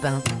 Philippe.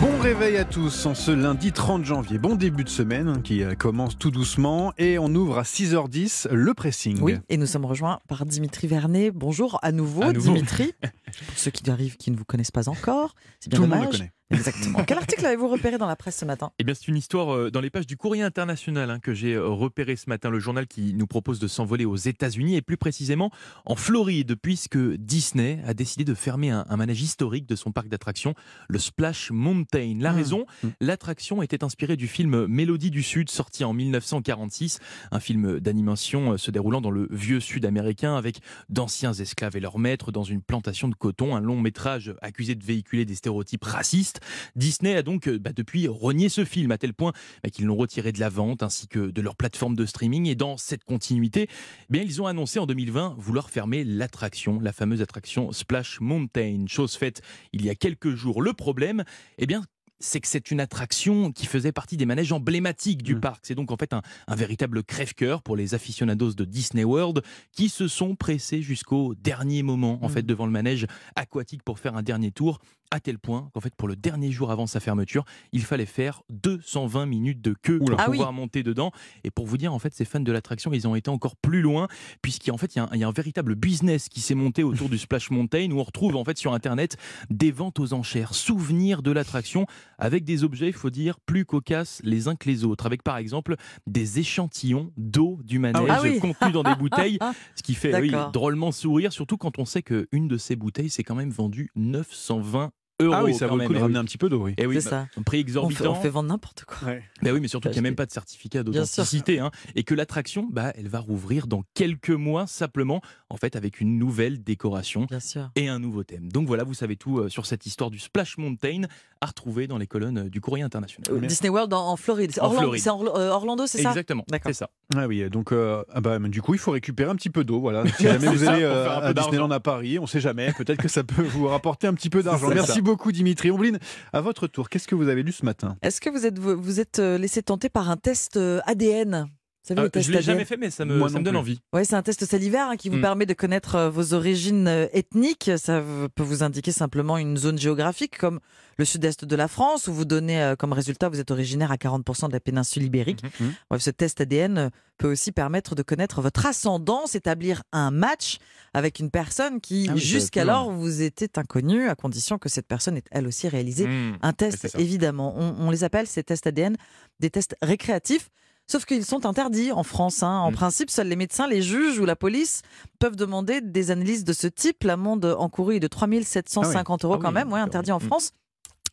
Bon réveil à tous en ce lundi 30 janvier. Bon début de semaine qui euh, commence tout doucement et on ouvre à 6h10 le pressing. Oui, et nous sommes rejoints par Dimitri Vernet. Bonjour à nouveau, À nouveau. Dimitri. Pour ceux qui arrivent qui ne vous connaissent pas encore, c'est bien Tout le monde dommage. le connaît. Exactement. Quel article avez-vous repéré dans la presse ce matin? Eh bien, c'est une histoire euh, dans les pages du Courrier international hein, que j'ai euh, repéré ce matin. Le journal qui nous propose de s'envoler aux États-Unis et plus précisément en Floride, puisque Disney a décidé de fermer un, un manège historique de son parc d'attractions, le Splash Mountain. La Mmh. raison, Mmh. l'attraction était inspirée du film Mélodie du Sud, sorti en 1946, un film d'animation euh, se déroulant dans le vieux Sud américain avec d'anciens esclaves et leurs maîtres dans une plantation de coton, un long métrage accusé de véhiculer des stéréotypes racistes. Disney a donc euh, bah, depuis renié ce film à tel point bah, qu'ils l'ont retiré de la vente ainsi que de leur plateforme de streaming. Et dans cette continuité, eh bien, ils ont annoncé en 2020 vouloir fermer l'attraction, la fameuse attraction Splash Mountain. Chose faite il y a quelques jours. Le problème, eh bien, c'est que c'est une attraction qui faisait partie des manèges emblématiques du Mm. parc. C'est donc en fait un, un véritable crève-cœur pour les aficionados de Disney World qui se sont pressés jusqu'au dernier moment en Mm. fait devant le manège aquatique pour faire un dernier tour à tel point qu'en fait pour le dernier jour avant sa fermeture, il fallait faire 220 minutes de queue pour Ah oui. pouvoir monter dedans. Et pour vous dire, en fait, ces fans de l'attraction, ils ont été encore plus loin, puisqu'en fait, il y, a un- il y a un véritable business qui s'est monté autour du Splash Mountain, où on retrouve en fait sur Internet des ventes aux enchères, souvenirs de l'attraction, avec des objets, il faut dire, plus cocasses les uns que les autres, avec par exemple des échantillons d'eau du manège Ah oui. contenus dans des bouteilles, ce qui fait oui, drôlement sourire, surtout quand on sait qu'une de ces bouteilles, c'est quand même vendu 920 euros. Ah oui, ça vaut le coup de Eh ramener oui. un petit peu d'eau, oui. Eh oui, C'est bah, ça. un prix on exorbitant. fait, on fait vendre n'importe quoi. Ben oui, mais surtout qu'il n'y a même pas de certificat Bien sûr. d'authenticité. Hein, et que l'attraction, bah, elle va rouvrir dans quelques mois simplement, en fait, avec une nouvelle décoration Bien sûr. et un nouveau thème. Donc voilà, vous savez tout euh, sur cette histoire du Splash Mountain à retrouver dans les colonnes euh, du Courrier international. Euh, Disney World en, en Floride. C'est En Orlando, Floride. c'est euh, Orlando, c'est ça? Exactement, D'accord. c'est ça. Ah oui, donc euh, ah bah, du coup, il faut récupérer un petit peu d'eau. Voilà. Si jamais vous allez euh, à. Disneyland à Paris, on sait jamais. Peut-être que ça peut vous rapporter un petit peu d'argent. Merci ça. Beaucoup, Dimitri. Ombline, à votre tour, qu'est-ce que vous avez lu ce matin? Est-ce que vous êtes, vous, vous êtes euh, laissé tenter par un test euh, ADN Vous savez, Euh, les tests je l'ai ADN jamais fait, mais ça me, ça donne plus. envie. Ouais, c'est un test salivaire hein, qui vous Mm. permet de connaître euh, vos origines euh, ethniques. Ça peut vous indiquer simplement une zone géographique comme le sud-est de la France, où vous donnez euh, comme résultat vous êtes originaire à 40% de la péninsule ibérique. Mhm. Bref, ce test ADN peut aussi permettre de connaître votre ascendance, établir un match avec une personne qui Ah oui, jusqu'alors vous était inconnue, à condition que cette personne ait elle aussi réalisé Mmh. un test, évidemment. On, on les appelle, ces tests ADN, des tests récréatifs. Sauf qu'ils sont interdits en France. Hein. En mm. principe, seuls les médecins, les juges ou la police peuvent demander des analyses de ce type. L'amende encourue est de 3750 ah euros ah quand même, ouais, interdit en mm. France.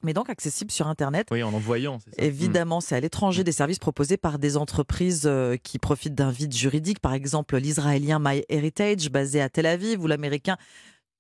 Mais donc accessible sur Internet. Oui, en envoyant. Mm. Évidemment, c'est à l'étranger des services proposés par des entreprises euh, qui profitent d'un vide juridique, par exemple l'israélien MyHeritage, basé à Tel Aviv, ou l'américain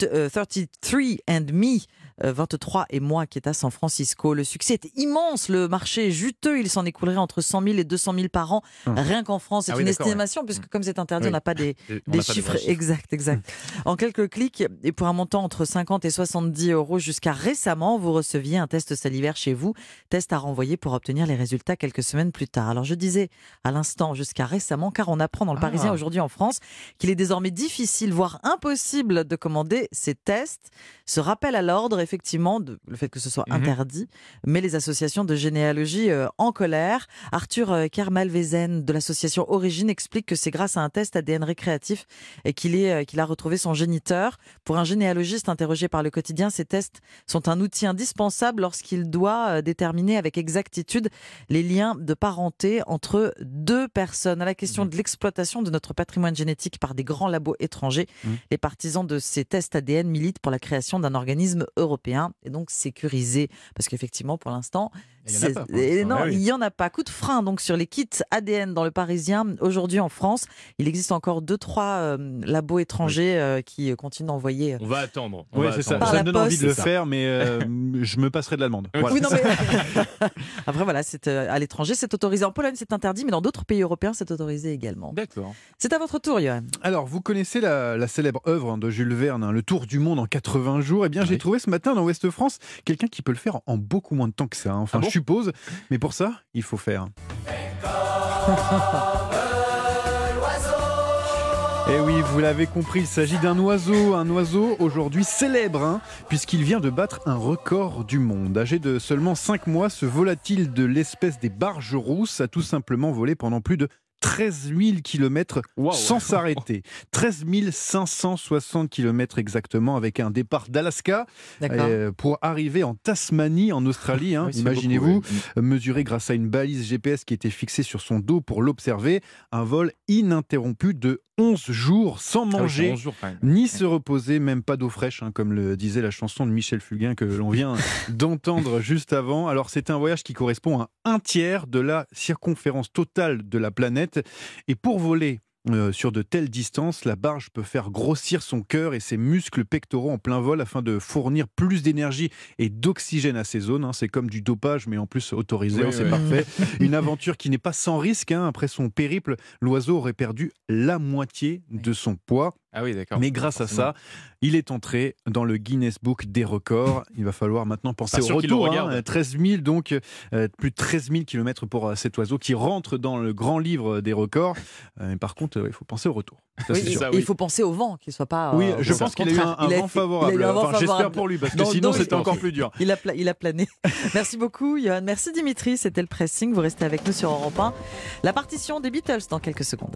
33andMe, 23 et moi qui est à San Francisco. Le succès est immense, le marché est juteux, il s'en écoulerait entre 100 000 et 200 000 par an, Hum. rien qu'en France. C'est Ah oui, une ouais. estimation, puisque comme c'est interdit, Oui. on n'a pas des, pas de chiffres chiffres. exacts, exact. en quelques clics et pour un montant entre 50 et 70 euros jusqu'à récemment, vous receviez un test salivaire chez vous, test à renvoyer pour obtenir les résultats quelques semaines plus tard. Alors je disais à l'instant jusqu'à récemment, car on apprend dans le Ah. Parisien aujourd'hui en France qu'il est désormais difficile, voire impossible de commander ces tests. Ce rappel à l'ordre, effectivement, de, le fait que ce soit Mhm. interdit, mais les associations de généalogie euh, en colère. Arthur euh, Kermalvezen de l'association Origine explique que c'est grâce à un test ADN récréatif et qu'il est euh, qu'il a retrouvé son géniteur. Pour un généalogiste interrogé par le quotidien, ces tests sont un outil indispensable lorsqu'il doit euh, déterminer avec exactitude les liens de parenté entre deux personnes. À la question Mhm. de l'exploitation de notre patrimoine génétique par des grands labos étrangers, Mhm. les partisans de ces tests ADN militent pour la création d'un organisme européen et donc sécurisé. Parce qu'effectivement, pour l'instant, Il y en a c'est- pas, pour et l'instant. non, Ah oui. il y en a pas. Coup de frein donc sur les kits ADN dans le Parisien. Aujourd'hui en France, il existe encore deux trois euh, labos étrangers euh, qui euh, continuent d'envoyer. euh, On va attendre. on Oui, va c'est ça. Ça me donne envie de le ça. faire, mais euh, je me passerai de l'allemande. Voilà. Oui, non, mais... Après, voilà, c'est euh, à l'étranger, c'est autorisé. En Pologne, c'est interdit, mais dans d'autres pays européens, c'est autorisé également. D'accord. C'est à votre tour, Johan. Alors, vous connaissez la, la célèbre œuvre de Jules Verne, hein, Le Tour du monde en 80 jours. Eh bien, j'ai Oui. trouvé ce matin dans Ouest France quelqu'un qui peut le faire en beaucoup moins de temps que ça. hein. Enfin, Ah bon je suppose. Mais pour ça, il faut faire. Et oui, vous l'avez compris, il s'agit d'un oiseau, un oiseau aujourd'hui célèbre, hein, puisqu'il vient de battre un record du monde. Âgé de seulement 5 mois, ce volatile de l'espèce des barges rousses a tout simplement volé pendant plus de 13 000 km sans s'arrêter. 13 560 km exactement avec un départ d'Alaska euh, pour arriver en Tasmanie, en Australie. Hein. Imaginez-vous, mesurer grâce à une balise GPS qui était fixée sur son dos pour l'observer. Un vol ininterrompu de 11 jours sans ah manger, ni se reposer, même pas d'eau fraîche, hein, comme le disait la chanson de Michel Fugain que l'on vient d'entendre juste avant. Alors c'est un voyage qui correspond à un tiers de la circonférence totale de la planète. Et pour voler euh, sur de telles distances, la barge peut faire grossir son cœur et ses muscles pectoraux en plein vol afin de fournir plus d'énergie et d'oxygène à ces zones. Hein. C'est comme du dopage, mais en plus autorisé, hein, c'est parfait. Une aventure qui n'est pas sans risque. Hein. Après son périple, l'oiseau aurait perdu la moitié de son poids. Ah oui, d'accord. Mais grâce à ça, il est entré dans le Guinness Book des records. Il va falloir maintenant penser au retour. 13 000, hein. donc euh, plus de 13 000 km pour euh, cet oiseau qui rentre dans le grand livre des records. Euh, par contre, il faut penser au retour. Il faut penser au vent, qu'il soit pas. Oui, je pense qu'il a eu un, vent favorable. J'espère pour lui, parce que sinon c'était encore plus dur. Il a, il a plané. merci beaucoup, Johan. Merci Dimitri. C'était le pressing. Vous restez avec nous sur Europe 1. La partition des Beatles dans quelques secondes.